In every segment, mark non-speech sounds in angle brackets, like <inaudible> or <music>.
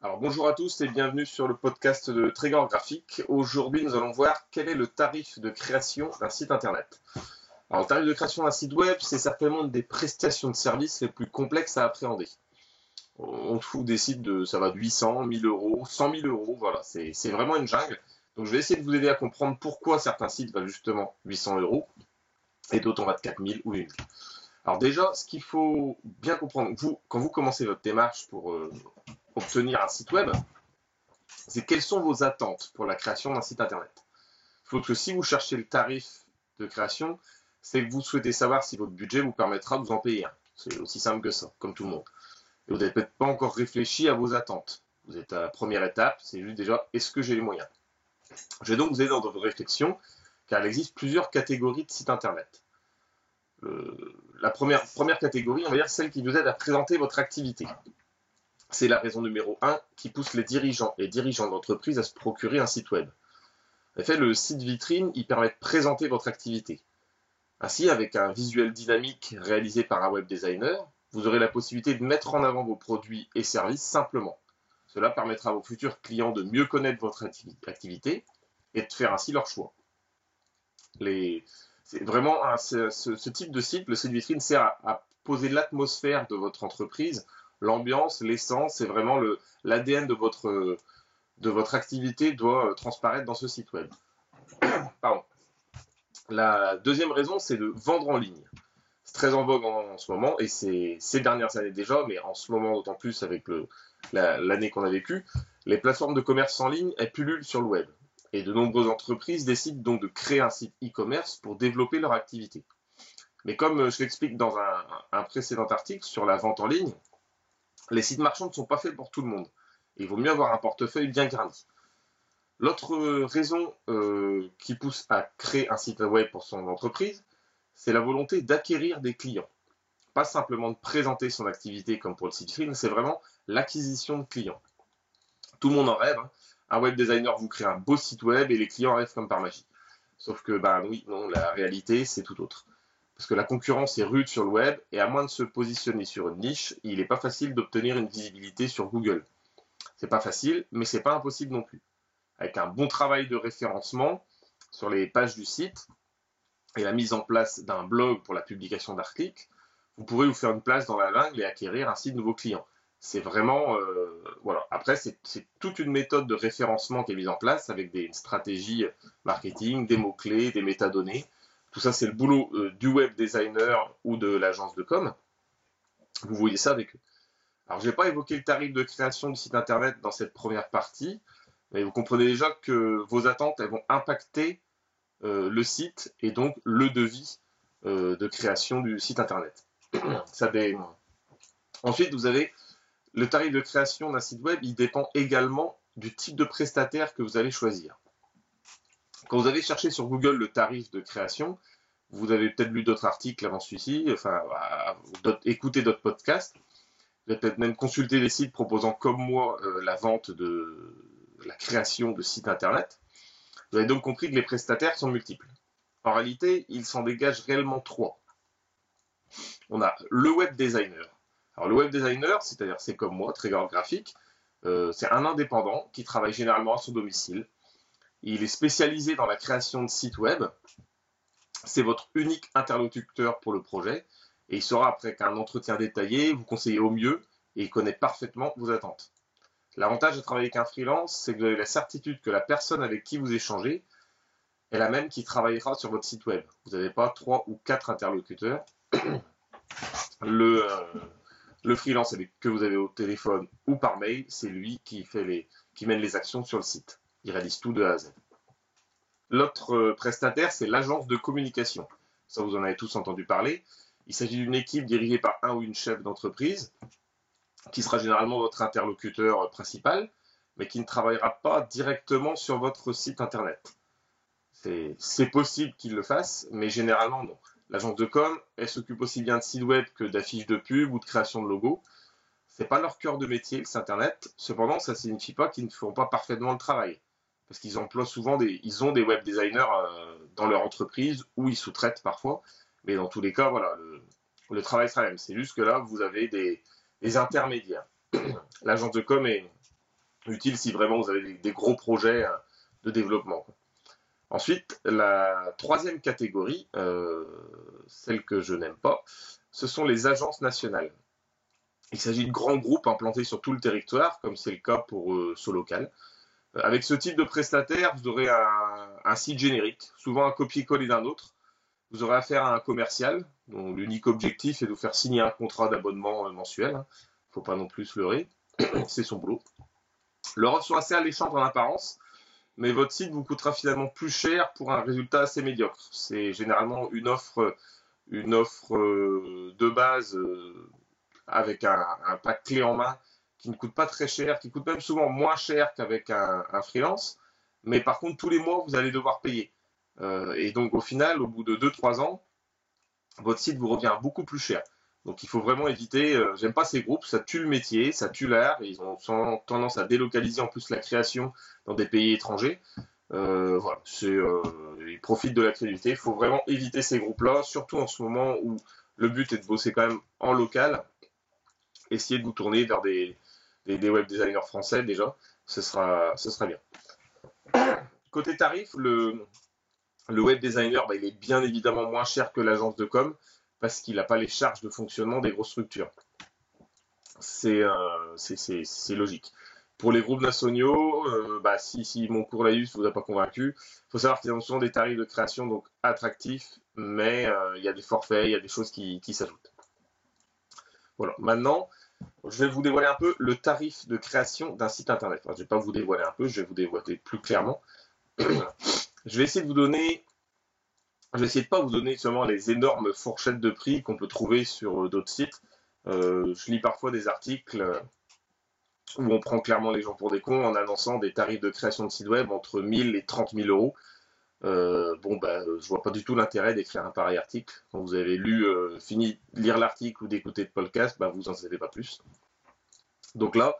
Alors bonjour à tous et bienvenue sur le podcast de Trégor Graphique. Aujourd'hui, nous allons voir quel est le tarif de création d'un site internet. Alors, le tarif de création d'un site web, c'est certainement une des prestations de services les plus complexes à appréhender. On trouve des sites de, ça va de 800, 1000 euros, 100 000 euros, voilà, c'est vraiment une jungle. Donc, je vais essayer de vous aider à comprendre pourquoi certains sites valent justement 800 euros et d'autres on va de 4000 ou 1000. Alors déjà, ce qu'il faut bien comprendre, vous, quand vous commencez votre démarche pour euh, obtenir un site web, c'est quelles sont vos attentes pour la création d'un site internet? Il faut que si vous cherchez le tarif de création, c'est que vous souhaitez savoir si votre budget vous permettra de vous en payer un. C'est aussi simple que ça, comme tout le monde. Et vous n'avez peut-être pas encore réfléchi à vos attentes. Vous êtes à la première étape, c'est juste déjà, est-ce que j'ai les moyens? Je vais donc vous aider dans votre réflexion, car il existe plusieurs catégories de sites internet. la première, première catégorie, on va dire celle qui vous aide à présenter votre activité. C'est la raison numéro 1 qui pousse les dirigeants et dirigeants d'entreprise à se procurer un site web. En effet, le site vitrine, il permet de présenter votre activité. Ainsi, avec un visuel dynamique réalisé par un web designer, vous aurez la possibilité de mettre en avant vos produits et services simplement. Cela permettra à vos futurs clients de mieux connaître votre activité et de faire ainsi leur choix. C'est vraiment ce, type de site, le site vitrine, sert à poser l'atmosphère de votre entreprise l'ambiance, l'essence, c'est vraiment l'ADN de votre, de votre activité doit euh, transparaître dans ce site web. <coughs> Pardon. La deuxième raison, c'est de vendre en ligne. C'est très en vogue en, ce moment, et c'est ces dernières années déjà, mais en ce moment d'autant plus avec l'année qu'on a vécue, les plateformes de commerce en ligne, elles pullulent sur le web. Et de nombreuses entreprises décident donc de créer un site e-commerce pour développer leur activité. Mais comme euh, je l'explique dans un, précédent article sur la vente en ligne, les sites marchands ne sont pas faits pour tout le monde. il vaut mieux avoir un portefeuille bien garni. L'autre raison euh, qui pousse à créer un site web pour son entreprise, c'est la volonté d'acquérir des clients. Pas simplement de présenter son activité comme pour le site film, c'est vraiment l'acquisition de clients. Tout le monde en rêve. Hein. Un web designer vous crée un beau site web et les clients arrivent comme par magie. Sauf que, ben oui, non, la réalité, c'est tout autre parce que la concurrence est rude sur le web et à moins de se positionner sur une niche, il n'est pas facile d'obtenir une visibilité sur Google. C'est pas facile, mais c'est pas impossible non plus. Avec un bon travail de référencement sur les pages du site et la mise en place d'un blog pour la publication d'articles, vous pourrez vous faire une place dans la jungle et acquérir ainsi de nouveaux clients. C'est vraiment euh, voilà. Après, c'est toute une méthode de référencement qui est mise en place avec des stratégies marketing, des mots clés, des métadonnées tout ça, c'est le boulot euh, du web designer ou de l'agence de com. Vous voyez ça avec eux. Alors, je n'ai pas évoqué le tarif de création du site internet dans cette première partie, mais vous comprenez déjà que vos attentes, elles vont impacter euh, le site et donc le devis euh, de création du site internet. <clears throat> ça Ensuite, vous avez le tarif de création d'un site web, il dépend également du type de prestataire que vous allez choisir. Quand vous avez cherché sur Google le tarif de création, vous avez peut-être lu d'autres articles avant celui-ci, enfin, écouté d'autres podcasts. Vous avez peut-être même consulté des sites proposant, comme moi, euh, la vente de la création de sites internet. Vous avez donc compris que les prestataires sont multiples. En réalité, il s'en dégage réellement trois. On a le web designer. Alors, le web designer, c'est-à-dire c'est comme moi, Trigger graphique, euh, c'est un indépendant qui travaille généralement à son domicile il est spécialisé dans la création de sites web. C'est votre unique interlocuteur pour le projet. Et il saura, après qu'un entretien détaillé, vous conseiller au mieux et il connaît parfaitement vos attentes. L'avantage de travailler avec un freelance, c'est que vous avez la certitude que la personne avec qui vous échangez est la même qui travaillera sur votre site web. Vous n'avez pas trois ou quatre interlocuteurs. <clears throat> Le, euh, le freelance que vous avez au téléphone ou par mail, c'est lui qui mène les actions sur le site. Il réalise tout de A à Z. L'autre euh, prestataire, c'est l'agence de communication. Ça, vous en avez tous entendu parler. Il s'agit d'une équipe dirigée par un ou une chef d'entreprise, qui sera généralement votre interlocuteur principal, mais qui ne travaillera pas directement sur votre site internet. C'est possible qu'il le fasse, mais généralement non. L'agence de com, elle s'occupe aussi bien de sites web que d'affiches de pub ou de création de logos. C'est pas leur cœur de métier, le site internet. Cependant, ça ne signifie pas qu'ils ne feront pas parfaitement le travail parce qu'ils emploient souvent des, ils ont des web designers euh, dans leur entreprise ou ils sous-traitent parfois. Mais dans tous les cas, voilà, le, travail sera même. C'est juste que là, vous avez des, intermédiaires. <clears throat> L'agence de com est, utile si vraiment vous avez des, gros projets euh, de développement. Ensuite, la troisième catégorie, euh, celle que je n'aime pas, ce sont les agences nationales. Il s'agit de grands groupes implantés sur tout le territoire, comme c'est le cas pour Solocal. Avec ce type de prestataire, vous aurez un, site générique, souvent un copier-coller d'un autre. Vous aurez affaire à un commercial, dont l'unique objectif est de vous faire signer un contrat d'abonnement mensuel. Il ne faut pas non plus se leurrer, <clears throat> c'est son boulot. Leur offre sont assez alléchantes en apparence, mais votre site vous coûtera finalement plus cher pour un résultat assez médiocre. C'est généralement une offre, une offre euh, de base euh, avec un, pack clé en main qui ne coûte pas très cher, qui coûte même souvent moins cher qu'avec un, freelance. Mais par contre, tous les mois, vous allez devoir payer. Euh, et donc, au final, au bout de 2-3 ans, votre site vous revient beaucoup plus cher. Donc il faut vraiment éviter, euh, j'aime pas ces groupes, ça tue le métier, ça tue l'art, ils ont tendance à délocaliser en plus la création dans des pays étrangers. Euh, voilà, ils profitent de la crédibilité. Il faut vraiment éviter ces groupes-là, surtout en ce moment où le but est de bosser quand même en local. Essayez de vous tourner vers des, web designers français déjà, ce sera, ce sera bien. Côté tarif, le, le web designer, bah, il est bien évidemment moins cher que l'agence de com parce qu'il n'a pas les charges de fonctionnement des grosses structures. C'est euh, logique. Pour les groupes nationaux, euh, bah, si, si, mon cours Laïus ne vous a pas convaincu, il faut savoir qu'ils ont souvent des tarifs de création donc attractifs, mais euh, il y a des forfaits, il y a des choses qui, s'ajoutent. Voilà. Maintenant, je vais vous dévoiler un peu le tarif de création d'un site internet. je ne vais pas vous dévoiler un peu, je vais vous dévoiler plus clairement. <clears throat> je vais essayer de vous donner je vais essayer de pas vous donner seulement les énormes fourchettes de prix qu'on peut trouver sur euh, d'autres sites. Euh, je lis parfois des articles où on prend clairement les gens pour des cons en annonçant des tarifs de création de site web entre 1000 et 30 000 euros. Bon, bah, je vois pas du tout l'intérêt d'écrire un pareil article. Quand vous avez lu, fini de lire l'article ou d'écouter le podcast, bah, vous en savez pas plus. Donc là,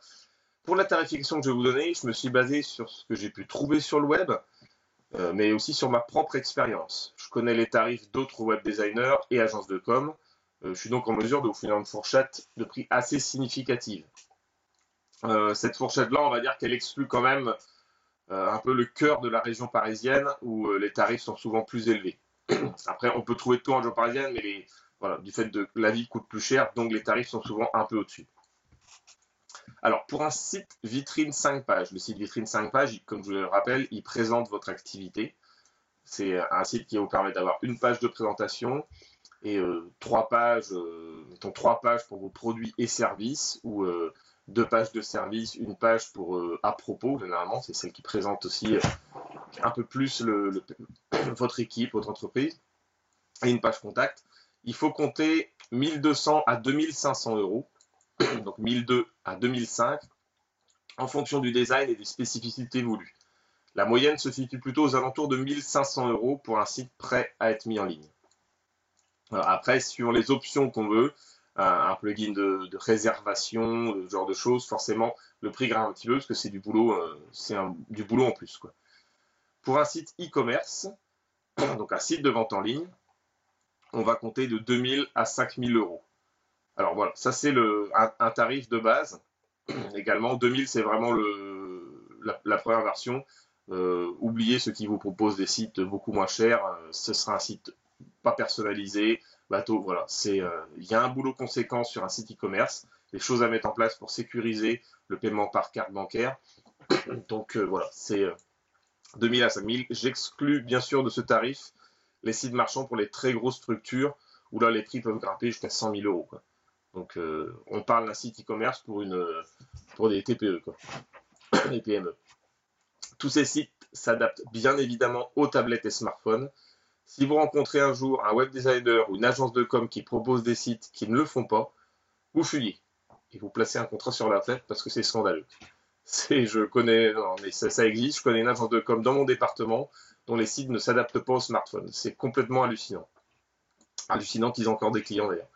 pour la tarification que je vais vous donner, je me suis basé sur ce que j'ai pu trouver sur le web. Euh, mais aussi sur ma propre expérience. Je connais les tarifs d'autres web designers et agences de com. Euh, je suis donc en mesure de vous faire une fourchette de prix assez significative. Euh, cette fourchette-là, on va dire qu'elle exclut quand même un peu le cœur de la région parisienne où les tarifs sont souvent plus élevés. <clears throat> Après, on peut trouver tout en région parisienne, mais voilà, du fait de la vie coûte plus cher, donc les tarifs sont souvent un peu au-dessus. Alors, pour un site vitrine 5 pages, le site vitrine 5 pages, comme je vous le rappelle, il présente votre activité. C'est un site qui vous permet d'avoir une page de présentation et euh, trois pages, euh, mettons trois pages pour vos produits et services ou euh, deux pages de services, une page pour à propos, généralement, c'est celle qui présente aussi un peu plus <clears throat> votre équipe, votre entreprise, et une page contact. Il faut compter 1200 à 2500 euros <clears throat> donc 1002 à 2005, en fonction du design et des spécificités voulues. La moyenne se situe plutôt aux alentours de 1500 euros pour un site prêt à être mis en ligne. après, sur les options qu'on veut, un, plugin de, réservation, ce genre de choses, forcément, le prix grimpe un petit peu parce que c'est du boulot, euh, c'est du boulot en plus. Pour un site e-commerce, <coughs> donc un site de vente en ligne, on va compter de 2000 à 5000 euros. Alors voilà, ça c'est un, tarif de base. <coughs> Également, 2000 c'est vraiment la, première version. Euh, oubliez ceux qui vous proposent des sites beaucoup moins chers. Euh, ce sera un site pas personnalisé, bateau. Voilà, c'est euh, il y a un boulot conséquent sur un site e-commerce, des choses à mettre en place pour sécuriser le paiement par carte bancaire. <coughs> Donc voilà, c'est 2000 à 5000. J'exclus bien sûr de ce tarif les sites marchands pour les très grosses structures où là les prix peuvent grimper jusqu'à 100 000 euros. Donc, euh, on parle d'un site e-commerce pour, pour des TPE, quoi. <coughs> des PME. Tous ces sites s'adaptent bien évidemment aux tablettes et smartphones. Si vous rencontrez un jour un web designer ou une agence de com qui propose des sites qui ne le font pas, vous fuyez et vous placez un contrat sur la tête parce que c'est scandaleux. C'est, je connais, non, mais ça, existe. Je connais une agence de com dans mon département dont les sites ne s'adaptent pas au smartphone. C'est complètement hallucinant. Hallucinant qu'ils aient encore des clients d'ailleurs.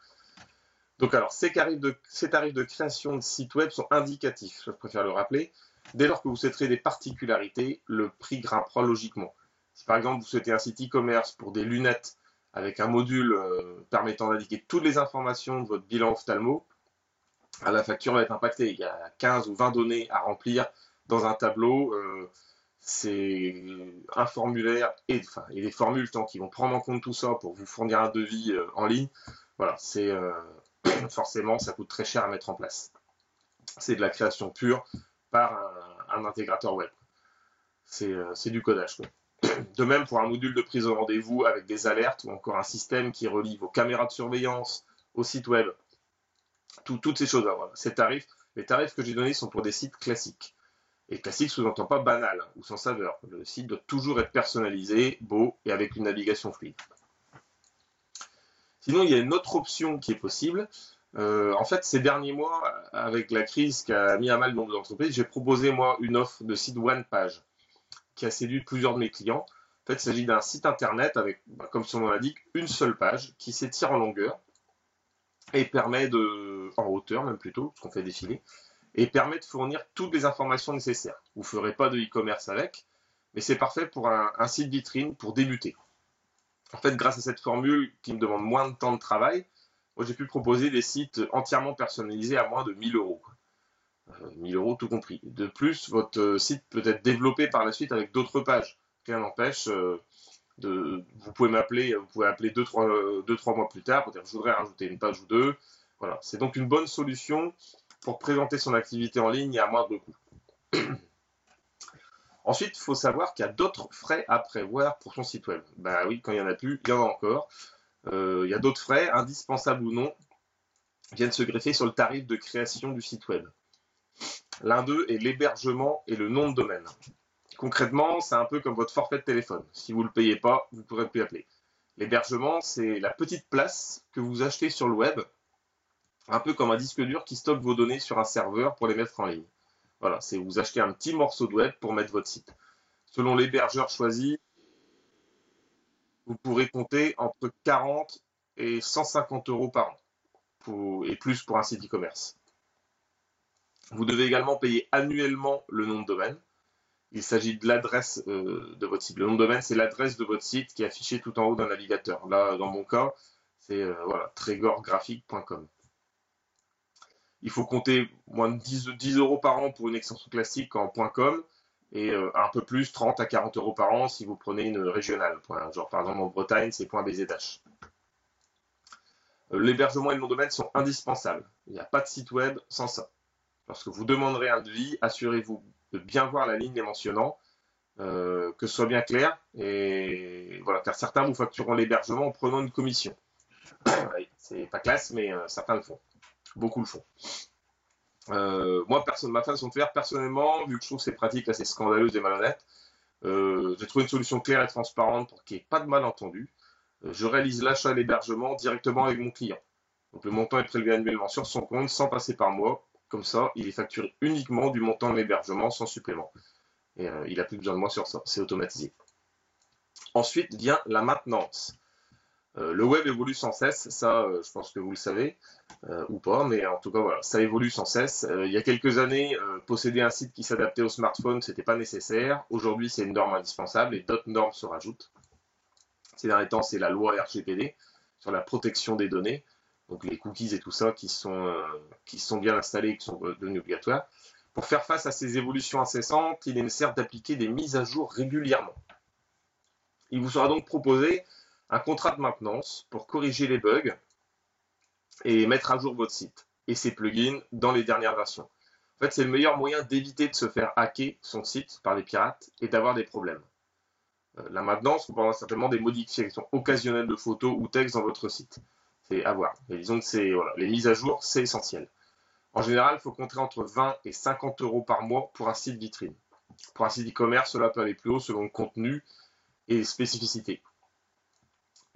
Donc alors, ces tarifs, de, création de sites web sont indicatifs, je préfère le rappeler. Dès lors que vous souhaiterez des particularités, le prix grimpera logiquement. Si par exemple vous souhaitez un site e-commerce pour des lunettes avec un module euh, permettant d'indiquer toutes les informations de votre bilan ophtalmo, ah, la facture va être impactée. Il y a 15 ou 20 données à remplir dans un tableau. c'est un formulaire et, enfin, des formules tant qui vont prendre en compte tout ça pour vous fournir un devis en ligne. Voilà, c'est <clears throat> forcément ça coûte très cher à mettre en place. C'est de la création pure par un, intégrateur web. C'est du codage. De même pour un module de prise de rendez-vous avec des alertes ou encore un système qui relie vos caméras de surveillance au site web. toutes ces choses-là. Ces tarifs, les tarifs que j'ai donnés sont pour des sites classiques. Et classique sous-entend pas banal ou sans saveur. Le site doit toujours être personnalisé, beau et avec une navigation fluide. Sinon, il y a une autre option qui est possible. Euh, en fait, ces derniers mois, avec la crise qui a mis à mal le nombre d'entreprises, j'ai proposé moi une offre de site one page qui a séduit plusieurs de mes clients. En fait, il s'agit d'un site internet avec, bah, comme son nom l'indique, une seule page qui s'étire en longueur et permet de, en hauteur même plutôt, ce qu'on fait défiler, et permet de fournir toutes les informations nécessaires. Vous ne ferez pas de e-commerce avec, mais c'est parfait pour un, site vitrine pour débuter. En fait, grâce à cette formule qui me demande moins de temps de travail, j'ai pu proposer des sites entièrement personnalisés à moins de 1000 euros. 1000 euros tout compris. De plus, votre euh, site peut être développé par la suite avec d'autres pages. Rien n'empêche, euh, de, vous pouvez m'appeler, vous pouvez appeler 2-3 euh, mois plus tard pour dire je voudrais rajouter une page ou deux. Voilà, c'est donc une bonne solution pour présenter son activité en ligne à moindre coût. <clears throat> Ensuite, il faut savoir qu'il y a d'autres frais à prévoir pour son site web. Bah oui, quand il n'y en a plus, il y en a encore. il y a d'autres frais, indispensables ou non, viennent se greffer sur le tarif de création du site web. L'un d'eux est l'hébergement et le nom de domaine. Concrètement, c'est un peu comme votre forfait de téléphone. Si vous ne le payez pas, vous ne pourrez plus appeler. L'hébergement, c'est la petite place que vous achetez sur le web, un peu comme un disque dur qui stocke vos données sur un serveur pour les mettre en ligne. Voilà, c'est vous achetez un petit morceau de web pour mettre votre site. Selon l'hébergeur choisi, vous pourrez compter entre 40 et 150 euros par an, et plus pour un site e-commerce. Vous devez également payer annuellement le nom de domaine. Il s'agit de l'adresse euh, de votre site. Le nom de domaine, c'est l'adresse de votre site qui est affichée tout en haut d'un navigateur. Là, dans mon cas, c'est euh, voilà, trégorgraphique.com. Il faut compter moins de 10, euros par an pour une extension classique en .com et euh, un peu plus, 30 à 40 euros par an si vous prenez une régionale. Genre par exemple en Bretagne, c'est .bzh. L'hébergement et le nom de domaine sont indispensables. Il n'y a pas de site web sans ça. Lorsque vous demanderez un devis, assurez-vous de bien voir la ligne les mentionnant, euh, que ce soit bien clair. Et voilà, car certains vous factureront l'hébergement en prenant une commission. <coughs> c'est pas classe, mais euh, certains le font. Beaucoup le font. Euh, moi, personne, ma façon de faire, personnellement, vu que je trouve ces pratiques assez scandaleuses et malhonnêtes, j'ai trouvé une solution claire et transparente pour qu'il n'y ait pas de malentendu. je réalise l'achat et l'hébergement directement avec mon client. Donc le montant est prélevé annuellement sur son compte sans passer par moi comme ça, il est facturé uniquement du montant de l'hébergement sans supplément. Et euh, il n'a plus besoin de moi sur ça, c'est automatisé. Ensuite vient la maintenance. Euh, le web évolue sans cesse, ça euh, je pense que vous le savez, ou pas, mais en tout cas voilà, ça évolue sans cesse. il y a quelques années, posséder un site qui s'adaptait au smartphone, c'était pas nécessaire. Aujourd'hui, c'est une norme indispensable et d'autres normes se rajoutent. Ces derniers temps, c'est la loi RGPD sur la protection des données donc les cookies et tout ça qui sont, euh, bien installés qui sont devenus obligatoires. Pour faire face à ces évolutions incessantes, il est nécessaire d'appliquer des mises à jour régulièrement. Il vous sera donc proposé un contrat de maintenance pour corriger les bugs et mettre à jour votre site et ses plugins dans les dernières versions. En fait, c'est le meilleur moyen d'éviter de se faire hacker son site par les pirates et d'avoir des problèmes. Euh, la maintenance comprendra certainement des modifications occasionnelles de photos ou textes dans votre site c'est à voir. disons que c'est les mises à jour, c'est essentiel. En général, il faut compter entre 20 et 50 euros par mois pour un site vitrine. Pour un site e-commerce, cela peut aller plus haut selon le contenu et spécificité.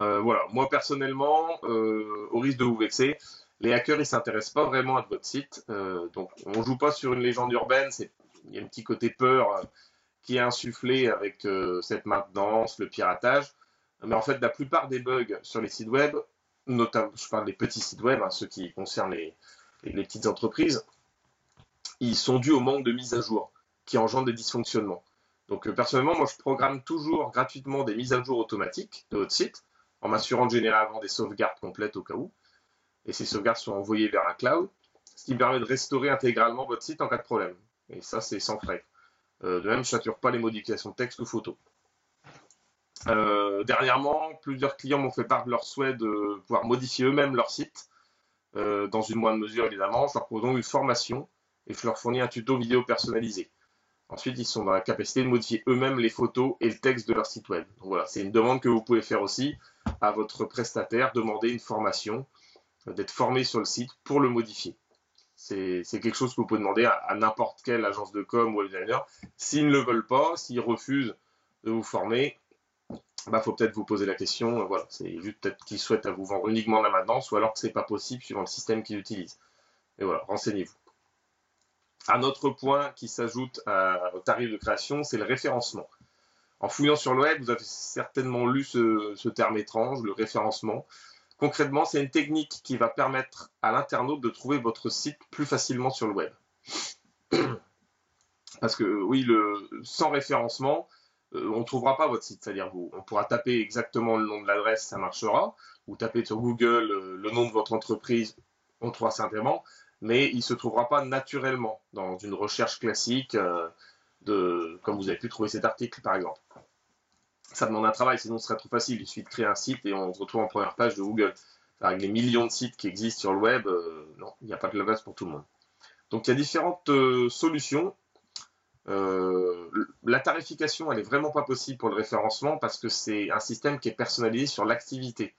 Euh, voilà, moi personnellement, euh, au risque de vous vexer, les hackers ils s'intéressent pas vraiment à votre site. Euh, donc on joue pas sur une légende urbaine, il y a un petit côté peur qui est insufflé avec cette maintenance, le piratage. Mais en fait, la plupart des bugs sur les sites web, notamment, je parle des petits sites web, hein, ceux qui concernent les, petites entreprises, ils sont dus au manque de mise à jour qui engendre des dysfonctionnements. Donc euh, personnellement, moi je programme toujours gratuitement des mises à jour automatiques de votre site en m'assurant de générer avant des sauvegardes complètes au cas où. Et ces sauvegardes sont envoyées vers un cloud, ce qui me permet de restaurer intégralement votre site en cas de problème. Et ça, c'est sans frais. de même, ne sature pas les modifications de texte ou photos. Dernièrement, plusieurs clients m'ont fait part de leur souhait de pouvoir modifier eux-mêmes leur site, dans une moindre mesure évidemment. Je leur propose donc une formation et je leur fournis un tuto vidéo personnalisé. Ensuite, ils sont dans la capacité de modifier eux-mêmes les photos et le texte de leur site web. Donc voilà, c'est une demande que vous pouvez faire aussi à votre prestataire, demander une formation, euh, d'être formé sur le site pour le modifier. C'est quelque chose que vous pouvez demander à, n'importe quelle agence de com ou designer. S'ils ne le veulent pas, s'ils refusent de vous former, bah, faut peut-être vous poser la question. Euh, voilà, c'est juste peut-être qu'ils souhaitent vous vendre uniquement la maintenance ou alors que ce n'est pas possible suivant le système qu'ils utilisent. Et voilà, renseignez-vous. Un autre point qui s'ajoute au tarif de création, c'est le référencement. En fouillant sur le web, vous avez certainement lu ce, terme étrange, le référencement. Concrètement, c'est une technique qui va permettre à l'internaute de trouver votre site plus facilement sur le web. <clears throat> Parce que oui, sans référencement, euh, on ne trouvera pas votre site. C'est-à-dire, on pourra taper exactement le nom de l'adresse, ça marchera. Ou taper sur Google euh, le nom de votre entreprise, on trouvera simplement mais il ne se trouvera pas naturellement dans une recherche classique, euh, comme vous avez pu trouver cet article par exemple. Ça demande un travail, sinon ce serait trop facile. Il suffit de créer un site et on se retrouve en première page de Google. Avec les millions de sites qui existent sur le web, non, il n'y a pas de la place pour tout le monde. Donc il y a différentes euh, la tarification, elle n'est vraiment pas possible pour le référencement parce que c'est un système qui est personnalisé sur l'activité.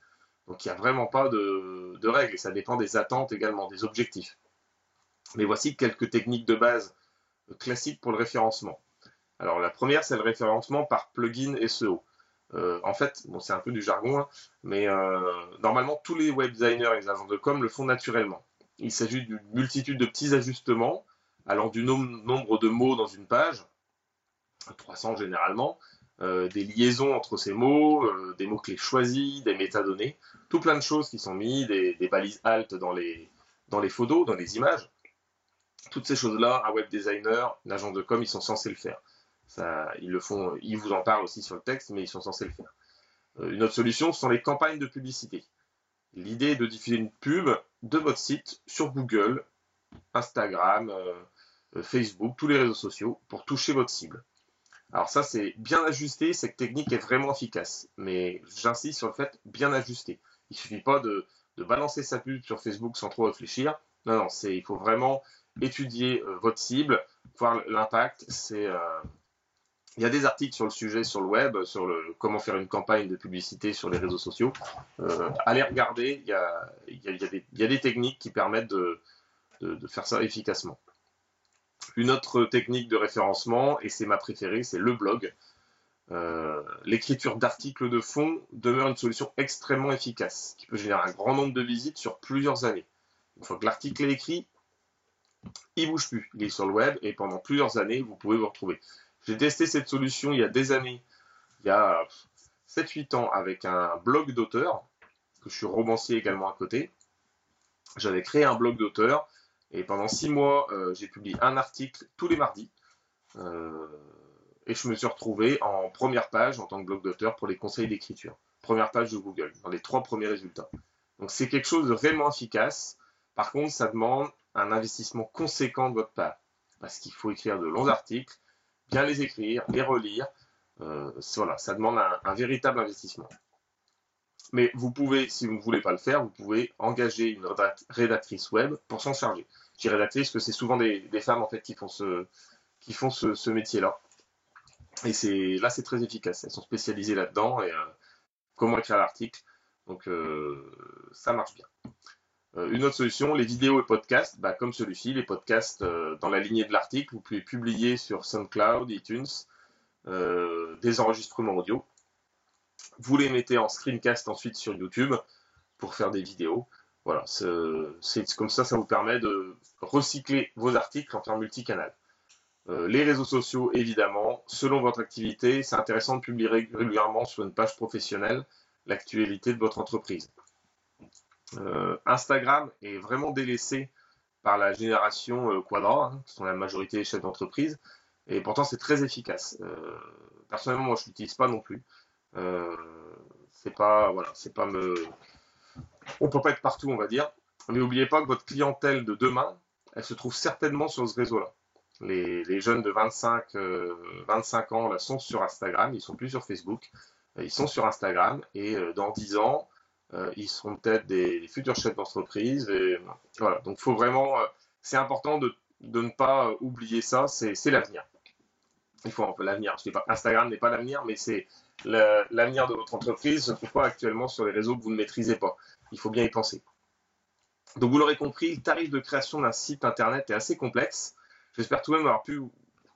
Donc il n'y a vraiment pas de, de, règles et ça dépend des attentes également, des objectifs. Mais voici quelques techniques de base classiques pour le référencement. Alors la première, c'est le référencement par plugin SEO. Euh, en fait, bon, c'est un peu du jargon, hein, mais euh, normalement tous les web designers et les agents de com le font naturellement. Il s'agit d'une multitude de petits ajustements allant du nombre de mots dans une page, 300 généralement, euh, des liaisons entre ces mots, des mots-clés choisis, des métadonnées, tout plein de choses qui sont mises, des, balises alt dans les, photos, dans les images. Toutes ces choses-là, un web designer, un agent de com, ils sont censés le faire. Ils le font, ils vous en parlent aussi sur le texte, mais ils sont censés le faire. Euh, une autre solution, ce sont les campagnes de publicité. L'idée est de diffuser une pub de votre site sur Google, Instagram, euh, euh, Facebook, tous les réseaux sociaux pour toucher votre cible. Alors ça, c'est bien ajusté, cette technique est vraiment efficace. Mais j'insiste sur le fait bien ajusté. Il ne suffit pas de, balancer sa pub sur Facebook sans trop réfléchir. Non, non, il faut vraiment étudier euh, votre cible, voir l'impact. C'est euh, il y a des articles sur le sujet sur le web, sur le, comment faire une campagne de publicité sur les réseaux sociaux. Euh, allez regarder, il y a, il y, a, des, techniques qui permettent de, de, faire ça efficacement. Une autre technique de référencement, et c'est ma préférée, c'est le blog. Euh, L'écriture d'articles de fond demeure une solution extrêmement efficace, qui peut générer un grand nombre de visites sur plusieurs années. Une fois que l'article est écrit, il bouge plus. Il est sur le web et pendant plusieurs années, vous pouvez vous retrouver. J'ai testé cette solution il y a des années, il y a 7-8 ans, avec un blog d'auteur, que je suis romancier également à côté. J'avais créé un blog d'auteur et pendant 6 mois, euh, j'ai publié un article tous les mardis. Euh, et je me suis retrouvé en première page en tant que blog d'auteur pour les conseils d'écriture. Première page de Google, dans les trois premiers résultats. Donc c'est quelque chose de vraiment efficace. Par contre, ça demande un investissement conséquent de votre part. Parce qu'il faut écrire de longs articles, bien les écrire, les relire. Euh, voilà, ça demande un, véritable investissement. Mais vous pouvez, si vous ne voulez pas le faire, vous pouvez engager une rédactrice web pour s'en charger. Je dis rédactrice parce que c'est souvent des, femmes en fait qui font ce, qui font ce, métier-là. Et c'est là, c'est très efficace. Elles sont spécialisées là-dedans et euh, comment écrire l'article. Donc euh, ça marche bien. Euh, une autre solution, les vidéos et podcasts, bah, comme celui-ci, les podcasts dans la lignée de l'article, vous pouvez publier sur SoundCloud, iTunes, des enregistrements audio. Vous les mettez en screencast ensuite sur YouTube pour faire des vidéos. Voilà, c'est comme ça, ça vous permet de recycler vos articles en faire multicanal. les réseaux sociaux, évidemment, selon votre activité, c'est intéressant de publier régulièrement sur une page professionnelle l'actualité de votre entreprise. Euh, Instagram est vraiment délaissé par la génération euh, Quadra, hein, qui sont la majorité des chefs d'entreprise, et pourtant c'est très efficace. Euh, personnellement, moi je l'utilise pas non plus. C'est pas, voilà, c'est pas me. On peut pas être partout, on va dire. Mais n'oubliez pas que votre clientèle de demain, elle se trouve certainement sur ce réseau-là. Les, jeunes de 25, 25 ans là, sont sur Instagram, ils sont plus sur Facebook, ils sont sur Instagram et dans 10 ans, ils seront peut-être des, futurs chefs d'entreprise. Voilà, donc faut vraiment, c'est important de, ne pas oublier ça, c'est l'avenir. Il faut un peu l'avenir. Instagram n'est pas l'avenir, mais c'est l'avenir de votre entreprise ne actuellement sur les réseaux que vous ne maîtrisez pas. Il faut bien y penser. Donc vous l'aurez compris, le tarif de création d'un site internet est assez complexe. J'espère tout de même avoir pu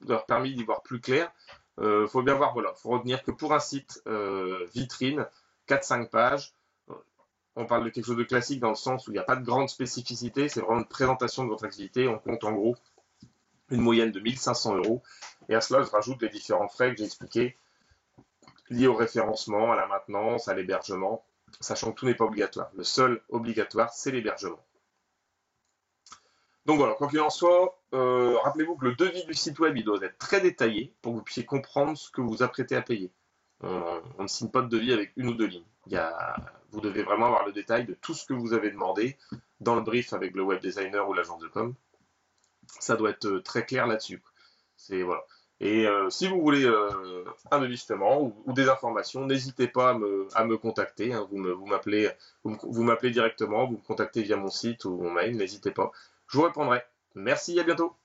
avoir permis d'y voir plus clair. Il euh, faut bien voir, voilà, faut retenir que pour un site euh, vitrine, 4-5 pages, on parle de quelque chose de classique dans le sens où il n'y a pas de grande spécificité, c'est vraiment une présentation de votre activité. On compte en gros une moyenne de 1500 euros. Et à cela, je rajoute les différents frais que j'ai expliqués liés au référencement, à la maintenance, à l'hébergement, sachant que tout n'est pas obligatoire. Le seul obligatoire, c'est l'hébergement. Donc voilà, quoi qu'il en soit, euh, rappelez-vous que le devis du site web, il doit être très détaillé pour que vous puissiez comprendre ce que vous apprêtez à payer. On, ne signe pas de devis avec une ou deux lignes. vous devez vraiment avoir le détail de tout ce que vous avez demandé dans le brief avec le web designer ou l'agence de com. Ça doit être euh, très clair là-dessus. C'est voilà. Et euh, si vous voulez euh, un devis justement ou, des informations, n'hésitez pas à me, contacter. Hein. vous m'appelez vous, m'appelez directement, vous me contactez via mon site ou mon mail, n'hésitez pas. Je vous répondrai. Merci, à bientôt.